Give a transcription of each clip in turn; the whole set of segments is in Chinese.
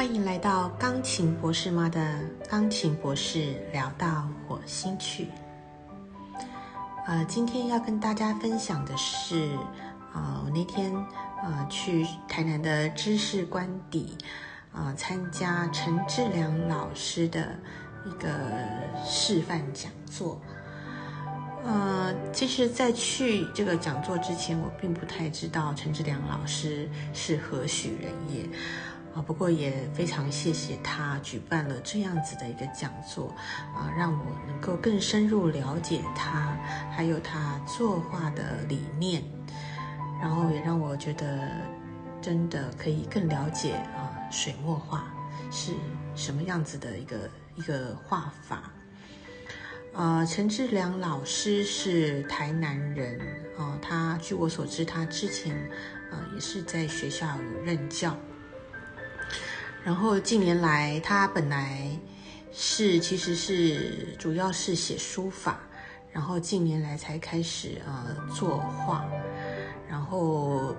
欢迎来到钢琴博士妈的钢琴博士聊到火星去。呃，今天要跟大家分享的是，啊，我那天呃去台南的知识官邸啊参加陈志良老师的一个示范讲座。呃，其实，在去这个讲座之前，我并不太知道陈志良老师是何许人也。啊，不过也非常谢谢他举办了这样子的一个讲座，啊，让我能够更深入了解他，还有他作画的理念，然后也让我觉得真的可以更了解啊水墨画是什么样子的一个一个画法。呃，陈志良老师是台南人，啊，他据我所知，他之前呃也是在学校有任教。然后近年来，他本来是其实是主要是写书法，然后近年来才开始呃作画，然后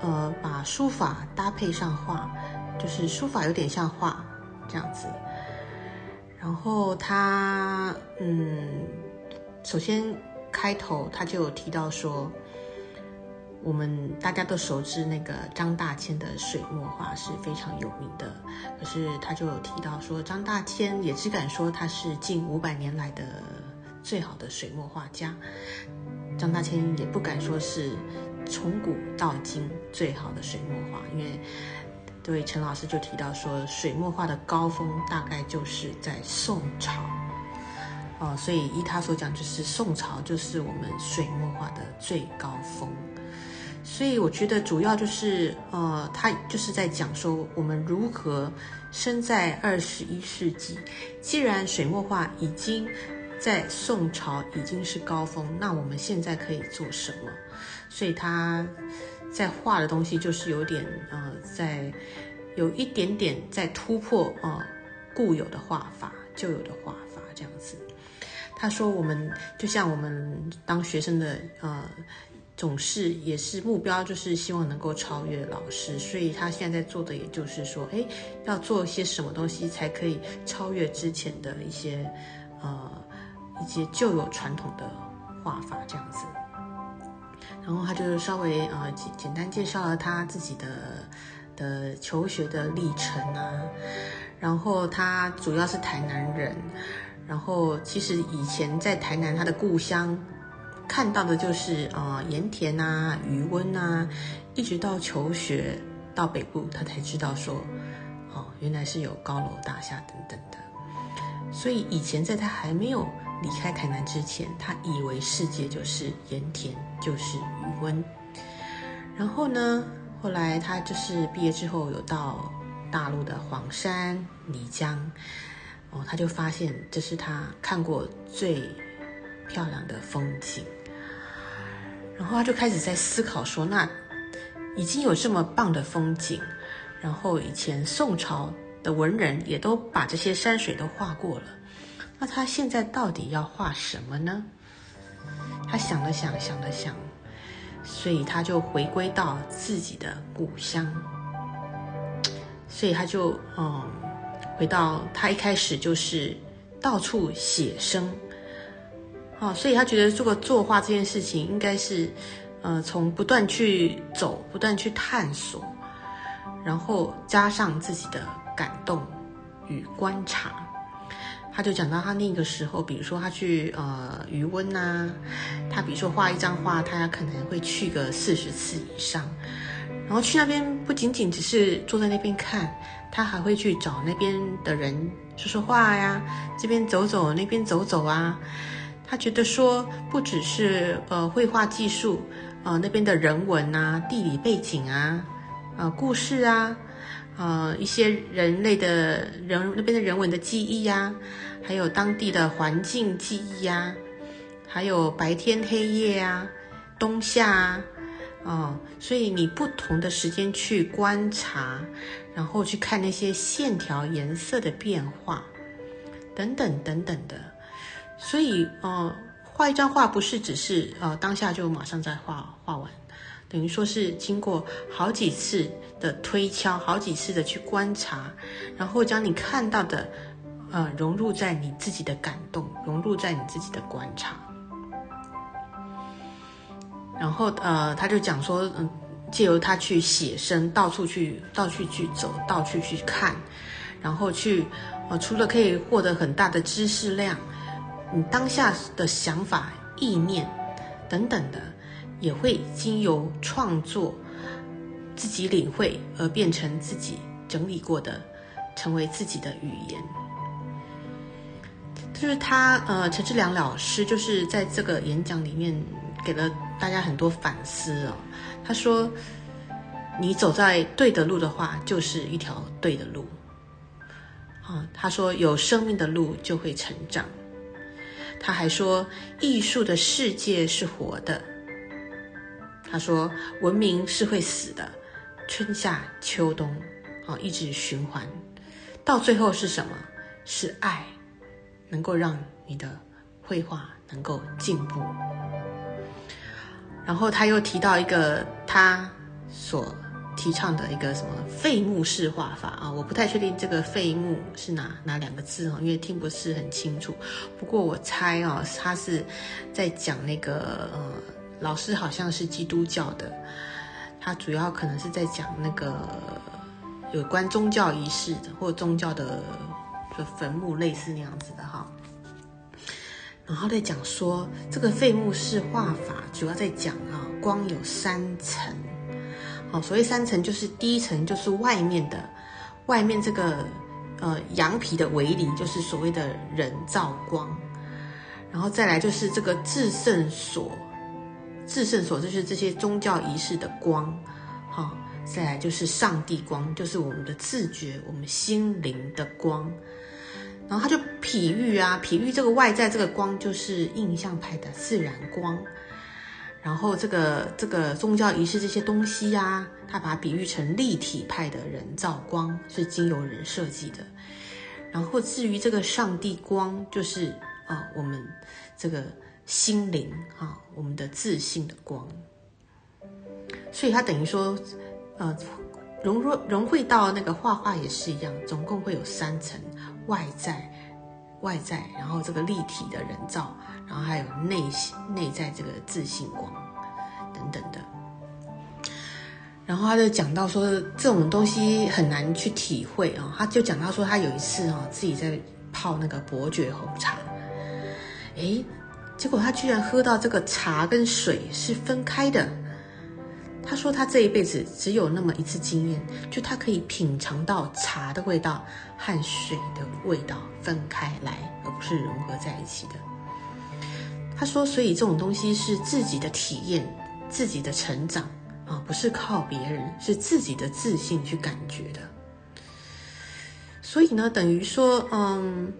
呃把书法搭配上画，就是书法有点像画这样子。然后他嗯，首先开头他就有提到说。我们大家都熟知那个张大千的水墨画是非常有名的，可是他就有提到说，张大千也只敢说他是近五百年来的最好的水墨画家，张大千也不敢说是从古到今最好的水墨画，因为对陈老师就提到说，水墨画的高峰大概就是在宋朝，哦，所以依他所讲，就是宋朝就是我们水墨画的最高峰。所以我觉得主要就是，呃，他就是在讲说我们如何生在二十一世纪。既然水墨画已经在宋朝已经是高峰，那我们现在可以做什么？所以他在画的东西就是有点，呃，在有一点点在突破，呃，固有的画法、旧有的画法这样子。他说我们就像我们当学生的，呃。总是也是目标，就是希望能够超越老师，所以他现在在做的，也就是说，哎，要做一些什么东西才可以超越之前的一些，呃，一些旧有传统的画法这样子。然后他就稍微呃简简单介绍了他自己的的求学的历程啊，然后他主要是台南人，然后其实以前在台南他的故乡。看到的就是啊盐田啊余温啊，一直到求学到北部，他才知道说，哦原来是有高楼大厦等等的。所以以前在他还没有离开台南之前，他以为世界就是盐田，就是余温。然后呢，后来他就是毕业之后有到大陆的黄山、漓江，哦，他就发现这是他看过最漂亮的风景。然后他就开始在思考说：“那已经有这么棒的风景，然后以前宋朝的文人也都把这些山水都画过了，那他现在到底要画什么呢？”他想了想，想了想，所以他就回归到自己的故乡，所以他就嗯，回到他一开始就是到处写生。哦，所以他觉得做个作画这件事情，应该是，呃，从不断去走，不断去探索，然后加上自己的感动与观察。他就讲到他那个时候，比如说他去呃余温呐，他比如说画一张画，他可能会去个四十次以上，然后去那边不仅仅只是坐在那边看，他还会去找那边的人说说话呀，这边走走，那边走走啊。他觉得说，不只是呃绘画技术，呃那边的人文啊、地理背景啊、呃故事啊、呃一些人类的人那边的人文的记忆呀，还有当地的环境记忆呀，还有白天黑夜啊、冬夏啊，哦，所以你不同的时间去观察，然后去看那些线条、颜色的变化，等等等等的。所以，呃，画一张画不是只是呃当下就马上再画画完，等于说是经过好几次的推敲，好几次的去观察，然后将你看到的，呃，融入在你自己的感动，融入在你自己的观察。然后呃，他就讲说，嗯，借由他去写生，到处去，到处去走，到处去看，然后去，呃，除了可以获得很大的知识量，你当下的想法、意念等等的，也会经由创作自己领会而变成自己整理过的，成为自己的语言。就是他，呃，陈志良老师就是在这个演讲里面。给了大家很多反思哦。他说：“你走在对的路的话，就是一条对的路。”啊，他说：“有生命的路就会成长。”他还说：“艺术的世界是活的。”他说：“文明是会死的，春夏秋冬，啊，一直循环，到最后是什么？是爱，能够让你的绘画能够进步。”然后他又提到一个他所提倡的一个什么废木式画法啊，我不太确定这个废木是哪哪两个字哦，因为听不是很清楚。不过我猜哦，他是在讲那个呃，老师好像是基督教的，他主要可能是在讲那个有关宗教仪式的或宗教的坟墓类似那样子的哈。然后在讲说，这个废木式画法主要在讲啊，光有三层。哦，所谓三层，就是第一层就是外面的，外面这个呃羊皮的围篱，就是所谓的人造光。然后再来就是这个至圣所，至圣所就是这些宗教仪式的光。好，再来就是上帝光，就是我们的自觉，我们心灵的光。然后他就比喻啊，比喻这个外在这个光就是印象派的自然光，然后这个这个宗教仪式这些东西呀，他把它比喻成立体派的人造光，是经由人设计的。然后至于这个上帝光，就是啊我们这个心灵啊，我们的自信的光。所以它等于说，呃，融入融汇到那个画画也是一样，总共会有三层。外在，外在，然后这个立体的人造，然后还有内心内在这个自信光等等的。然后他就讲到说，这种东西很难去体会啊。他就讲到说，他有一次啊，自己在泡那个伯爵红茶，诶，结果他居然喝到这个茶跟水是分开的。他说他这一辈子只有那么一次经验，就他可以品尝到茶的味道和水的味道分开来，而不是融合在一起的。他说，所以这种东西是自己的体验，自己的成长啊，不是靠别人，是自己的自信去感觉的。所以呢，等于说，嗯，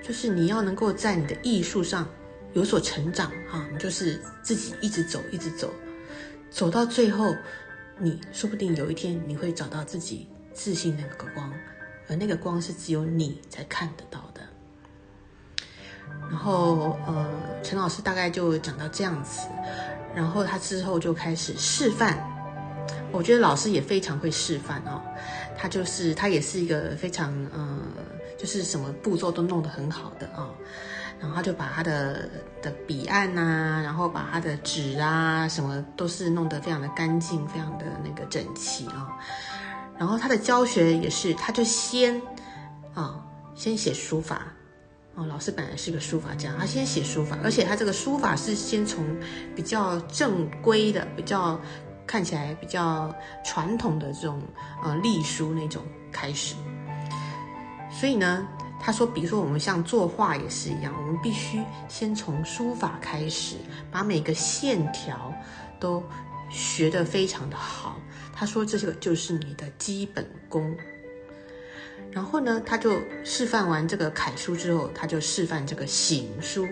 就是你要能够在你的艺术上有所成长啊，你就是自己一直走，一直走。走到最后，你说不定有一天你会找到自己自信那个光，而那个光是只有你才看得到。然后，呃，陈老师大概就讲到这样子，然后他之后就开始示范。我觉得老师也非常会示范哦，他就是他也是一个非常，呃，就是什么步骤都弄得很好的啊。然后他就把他的的笔案呐，然后把他的纸啊什么都是弄得非常的干净，非常的那个整齐啊。然后他的教学也是，他就先啊先写书法哦，老师本来是个书法家，他先写书法，而且他这个书法是先从比较正规的、比较看起来比较传统的这种呃隶书那种开始，所以呢。他说：“比如说，我们像作画也是一样，我们必须先从书法开始，把每个线条都学得非常的好。”他说：“这个就是你的基本功。”然后呢，他就示范完这个楷书之后，他就示范这个行书。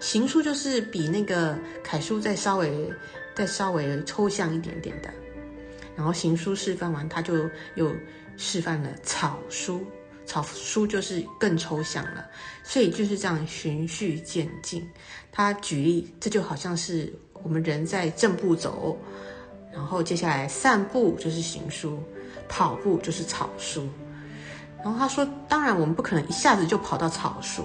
行书就是比那个楷书再稍微再稍微抽象一点点的。然后行书示范完，他就又示范了草书。草书就是更抽象了，所以就是这样循序渐进。他举例，这就好像是我们人在正步走，然后接下来散步就是行书，跑步就是草书。然后他说，当然我们不可能一下子就跑到草书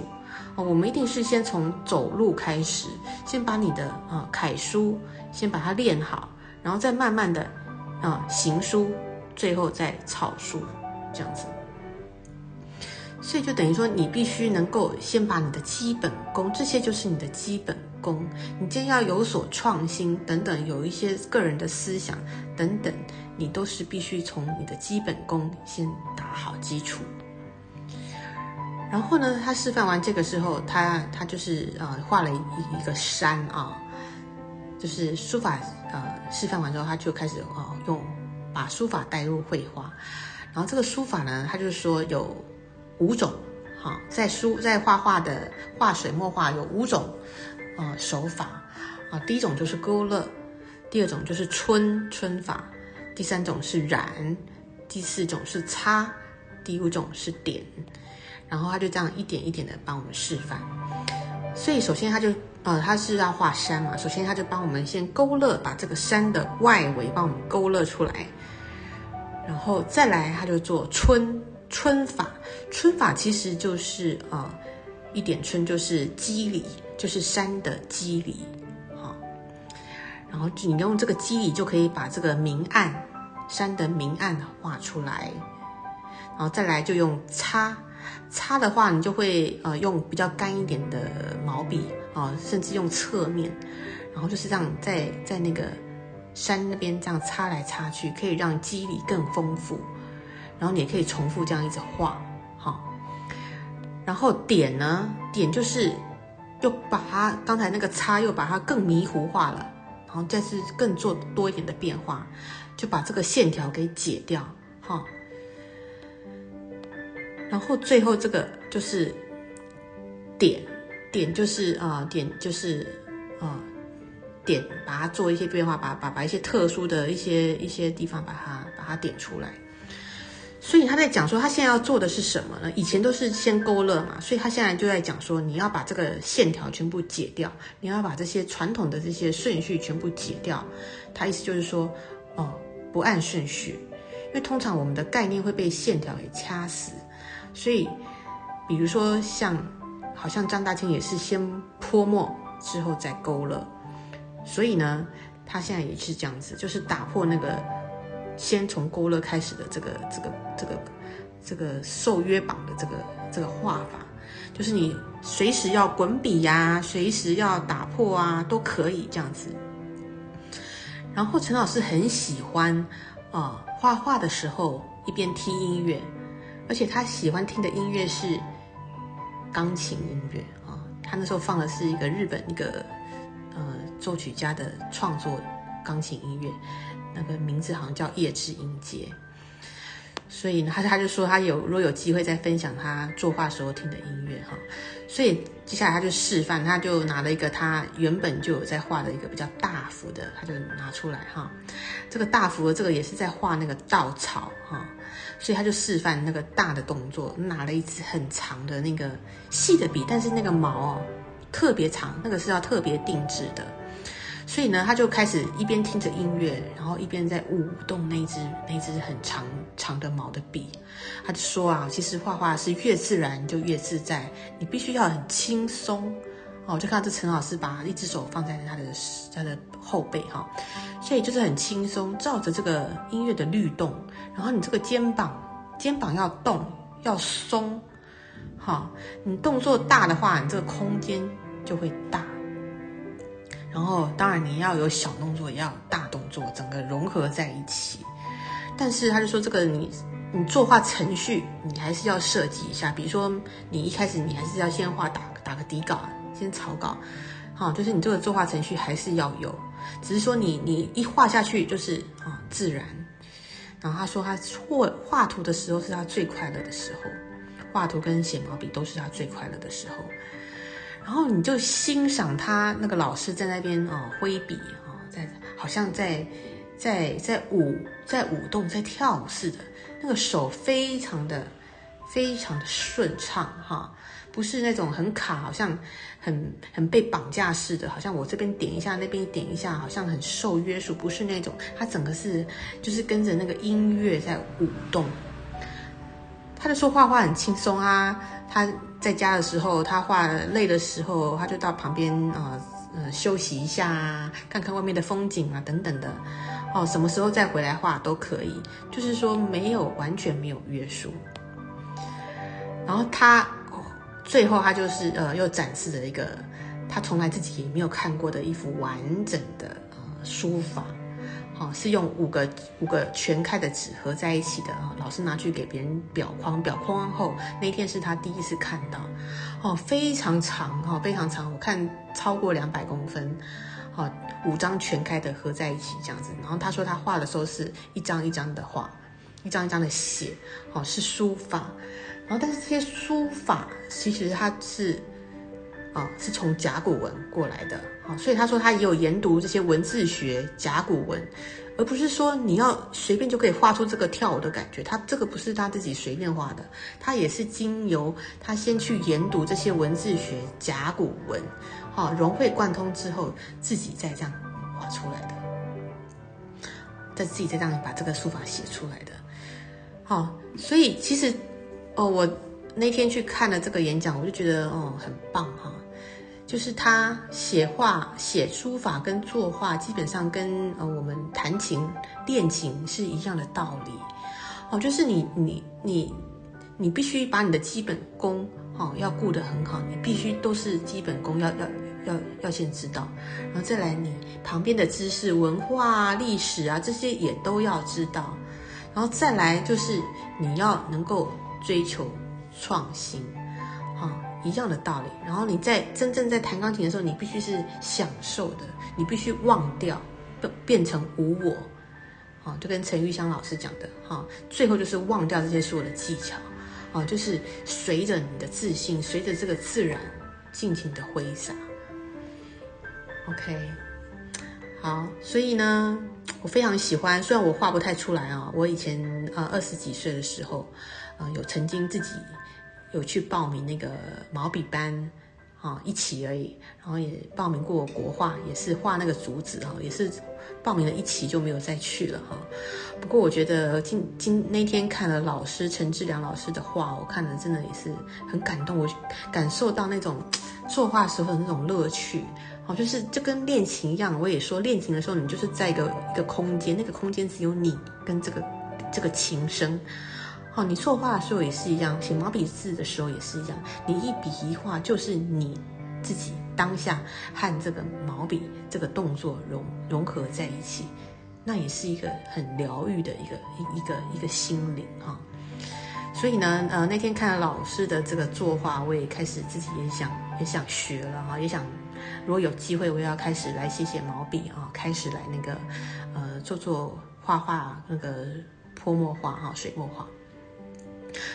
哦，我们一定是先从走路开始，先把你的啊楷书先把它练好，然后再慢慢的啊行书，最后再草书这样子。所以就等于说，你必须能够先把你的基本功，这些就是你的基本功。你今天要有所创新等等，有一些个人的思想等等，你都是必须从你的基本功先打好基础。然后呢，他示范完这个之后，他他就是呃画了一一个山啊，就是书法呃示范完之后，他就开始啊用把书法带入绘画。然后这个书法呢，他就说有。五种，哈，在书在画画的画水墨画有五种，呃，手法啊。第一种就是勾勒，第二种就是春春法，第三种是染，第四种是擦，第五种是点。然后他就这样一点一点的帮我们示范。所以首先他就呃他是要画山嘛，首先他就帮我们先勾勒，把这个山的外围帮我们勾勒出来，然后再来他就做春。春法，春法其实就是啊，一点春就是肌理，就是山的肌理，好，然后你用这个肌理就可以把这个明暗山的明暗画出来，然后再来就用擦，擦的话你就会呃用比较干一点的毛笔啊，甚至用侧面，然后就是这样在在那个山那边这样擦来擦去，可以让肌理更丰富。然后你也可以重复这样一直画，好。然后点呢，点就是又把它刚才那个叉又把它更迷糊化了，然后再是更做多一点的变化，就把这个线条给解掉，哈。然后最后这个就是点，点就是啊，点就是啊，点把它做一些变化，把把把一些特殊的一些一些地方把它把它点出来。所以他在讲说，他现在要做的是什么呢？以前都是先勾勒嘛，所以他现在就在讲说，你要把这个线条全部解掉，你要把这些传统的这些顺序全部解掉。他意思就是说，哦，不按顺序，因为通常我们的概念会被线条给掐死。所以，比如说像，好像张大千也是先泼墨之后再勾勒，所以呢，他现在也是这样子，就是打破那个。先从勾勒开始的这个这个这个这个受约绑的这个这个画法，就是你随时要滚笔呀，随时要打破啊，都可以这样子。然后陈老师很喜欢啊画画的时候一边听音乐，而且他喜欢听的音乐是钢琴音乐啊。他那时候放的是一个日本一个呃作曲家的创作钢琴音乐。那个名字好像叫叶之音阶，所以，他他就说他有如果有机会再分享他作画时候听的音乐哈，所以接下来他就示范，他就拿了一个他原本就有在画的一个比较大幅的，他就拿出来哈，这个大幅的这个也是在画那个稻草哈，所以他就示范那个大的动作，拿了一支很长的那个细的笔，但是那个毛哦特别长，那个是要特别定制的。所以呢，他就开始一边听着音乐，然后一边在舞动那只那只很长长的毛的笔。他就说啊，其实画画是越自然就越自在，你必须要很轻松。哦，就看到这陈老师把一只手放在他的他的后背哈，所以就是很轻松，照着这个音乐的律动，然后你这个肩膀肩膀要动要松，好，你动作大的话，你这个空间就会大。然后，当然你要有小动作，也要大动作，整个融合在一起。但是他就说，这个你你作画程序，你还是要设计一下。比如说，你一开始你还是要先画打打个底稿，先草稿，好，就是你这个作画程序还是要有。只是说你你一画下去就是啊自然。然后他说，他画画图的时候是他最快乐的时候，画图跟写毛笔都是他最快乐的时候。然后你就欣赏他那个老师在那边哦挥笔哦，在好像在在在舞在舞动在跳舞似的，那个手非常的非常的顺畅哈，不是那种很卡，好像很很被绑架似的，好像我这边点一下，那边点一下，好像很受约束，不是那种，他整个是就是跟着那个音乐在舞动。他就说画画很轻松啊，他在家的时候，他画累的时候，他就到旁边啊呃休息一下啊，看看外面的风景啊等等的。哦，什么时候再回来画都可以，就是说没有完全没有约束。然后他最后他就是呃又展示了一个他从来自己也没有看过的一幅完整的呃书法，哦是用五个五个全开的纸合在一起的啊，老师拿去给别人裱框，裱框后那天是他第一次看到，哦非常长哈非常长，我看超过两百公分。哦，五张全开的合在一起这样子，然后他说他画的时候是一张一张的画，一张一张的写，哦是书法，然后但是这些书法其实它是，啊是从甲骨文过来的，啊所以他说他也有研读这些文字学甲骨文，而不是说你要随便就可以画出这个跳舞的感觉，他这个不是他自己随便画的，他也是经由他先去研读这些文字学甲骨文。好，融会贯通之后，自己再这样画出来的，再自己再这样把这个书法写出来的。好，所以其实哦，我那天去看了这个演讲，我就觉得哦很棒哈。就是他写画、写书法跟作画，基本上跟呃我们弹琴、练琴是一样的道理。哦，就是你你你你必须把你的基本功。哦，要顾得很好，你必须都是基本功，要要要要先知道，然后再来你旁边的知识、文化、历史啊，这些也都要知道，然后再来就是你要能够追求创新，一样的道理。然后你在真正在弹钢琴的时候，你必须是享受的，你必须忘掉，变变成无我，啊，就跟陈玉香老师讲的，哈，最后就是忘掉这些所有的技巧。啊，就是随着你的自信，随着这个自然，尽情的挥洒。OK，好，所以呢，我非常喜欢。虽然我画不太出来啊，我以前呃二十几岁的时候，呃有曾经自己有去报名那个毛笔班。啊，一起而已，然后也报名过国画，也是画那个竹子哈，也是报名了一期就没有再去了哈。不过我觉得今今那天看了老师陈志良老师的画，我看了真的也是很感动，我感受到那种作画时候的那种乐趣。好，就是就跟练琴一样，我也说练琴的时候，你就是在一个一个空间，那个空间只有你跟这个这个琴声。哦，你作画的时候也是一样，写毛笔字的时候也是一样，你一笔一画就是你自己当下和这个毛笔这个动作融融合在一起，那也是一个很疗愈的一个一一个一个心灵哈。所以呢，呃，那天看了老师的这个作画，我也开始自己也想也想学了哈，也想如果有机会，我也要开始来写写毛笔啊，开始来那个呃做做画画那个泼墨画哈，水墨画。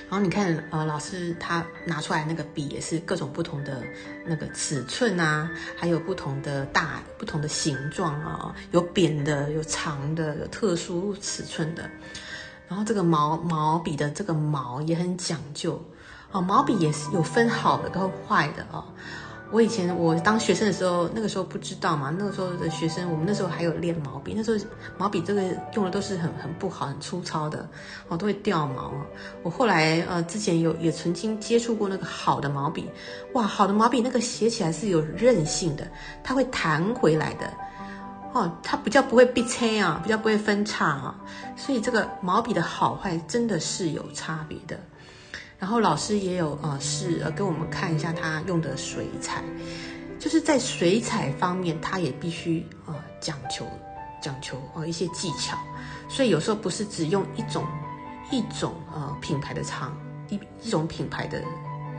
然后你看，呃，老师他拿出来那个笔也是各种不同的那个尺寸啊，还有不同的大、不同的形状啊，有扁的，有长的，有特殊尺寸的。然后这个毛毛笔的这个毛也很讲究哦，毛笔也是有分好的跟坏的哦。我以前我当学生的时候，那个时候不知道嘛。那个时候的学生，我们那时候还有练毛笔。那时候毛笔这个用的都是很很不好、很粗糙的，哦，都会掉毛。我后来呃，之前有也曾经接触过那个好的毛笔，哇，好的毛笔那个写起来是有韧性的，它会弹回来的，哦，它比较不会被切啊，比较不会分叉啊。所以这个毛笔的好坏真的是有差别的。然后老师也有呃是呃给我们看一下他用的水彩，就是在水彩方面，他也必须呃讲求讲求呃一些技巧，所以有时候不是只用一种一种呃品牌的厂一一种品牌的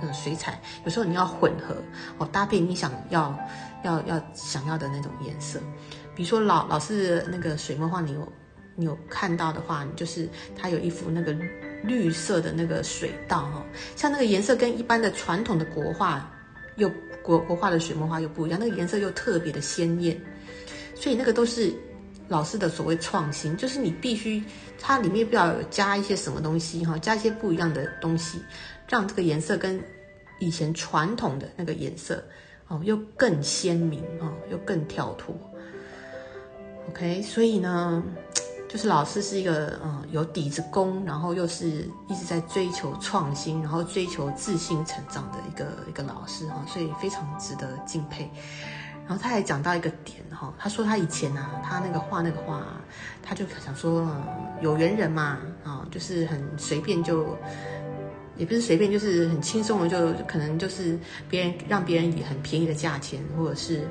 呃水彩，有时候你要混合哦搭配你想要要要想要的那种颜色，比如说老老师那个水墨画，你有你有看到的话，就是他有一幅那个。绿色的那个水稻哈，像那个颜色跟一般的传统的国画又国国画的水墨画又不一样，那个颜色又特别的鲜艳，所以那个都是老师的所谓创新，就是你必须它里面不要有加一些什么东西哈，加一些不一样的东西，让这个颜色跟以前传统的那个颜色哦又更鲜明哦，又更跳脱。OK，所以呢。就是老师是一个嗯有底子功，然后又是一直在追求创新，然后追求自信成长的一个一个老师哈，所以非常值得敬佩。然后他还讲到一个点哈，他说他以前啊，他那个画那个画，他就想说嗯有缘人嘛啊，就是很随便就，也不是随便，就是很轻松的就可能就是别人让别人以很便宜的价钱，或者是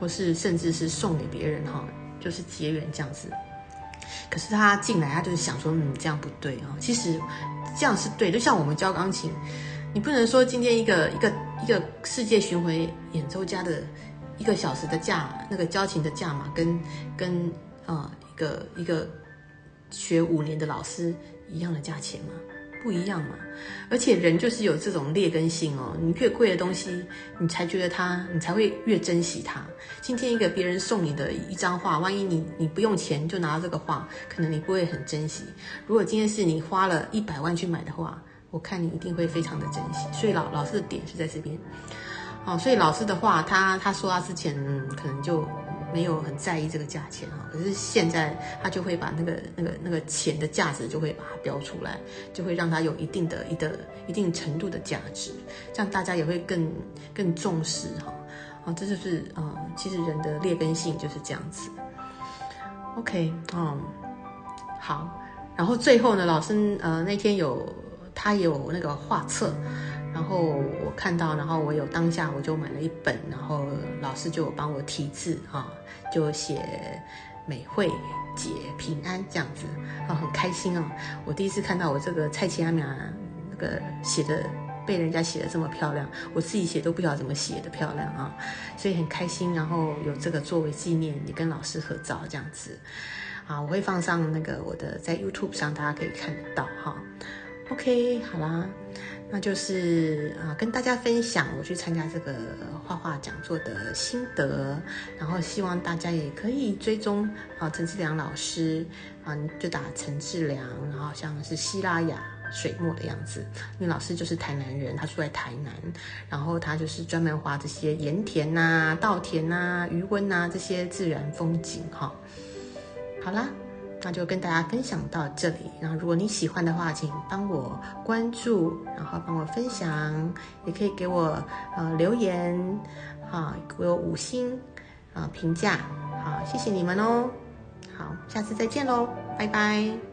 或是甚至是送给别人哈，就是结缘这样子。可是他进来，他就是想说，嗯，这样不对啊。其实这样是对，就像我们教钢琴，你不能说今天一个一个一个世界巡回演奏家的一个小时的价，那个交情的价嘛，跟跟啊一个一个学五年的老师一样的价钱吗？不一样嘛，而且人就是有这种劣根性哦。你越贵的东西，你才觉得它，你才会越珍惜它。今天一个别人送你的一张画，万一你你不用钱就拿到这个画，可能你不会很珍惜。如果今天是你花了一百万去买的话，我看你一定会非常的珍惜。所以老老师的点是在这边，哦，所以老师的话，他他说他之前可能就。没有很在意这个价钱哈，可是现在他就会把那个那个那个钱的价值就会把它标出来，就会让它有一定的一的一定程度的价值，这样大家也会更更重视哈。啊，这就是啊，其实人的劣根性就是这样子。OK，嗯，好，然后最后呢，老师呃那天有他有那个画册。然后我看到，然后我有当下我就买了一本，然后老师就帮我题字啊，就写美惠姐平安这样子啊，很开心啊！我第一次看到我这个蔡奇阿米那个写的被人家写的这么漂亮，我自己写都不晓得怎么写的漂亮啊，所以很开心。然后有这个作为纪念，也跟老师合照这样子啊，我会放上那个我的在 YouTube 上，大家可以看得到哈。OK，好啦。那就是啊，跟大家分享我去参加这个画画讲座的心得，然后希望大家也可以追踪啊陈志良老师啊，就打陈志良，然后像是希拉雅水墨的样子，因为老师就是台南人，他住在台南，然后他就是专门画这些盐田呐、稻田呐、余温呐这些自然风景哈。好啦。那就跟大家分享到这里。然后，如果你喜欢的话，请帮我关注，然后帮我分享，也可以给我呃留言，好，给我五星啊评价，好，谢谢你们哦。好，下次再见喽，拜拜。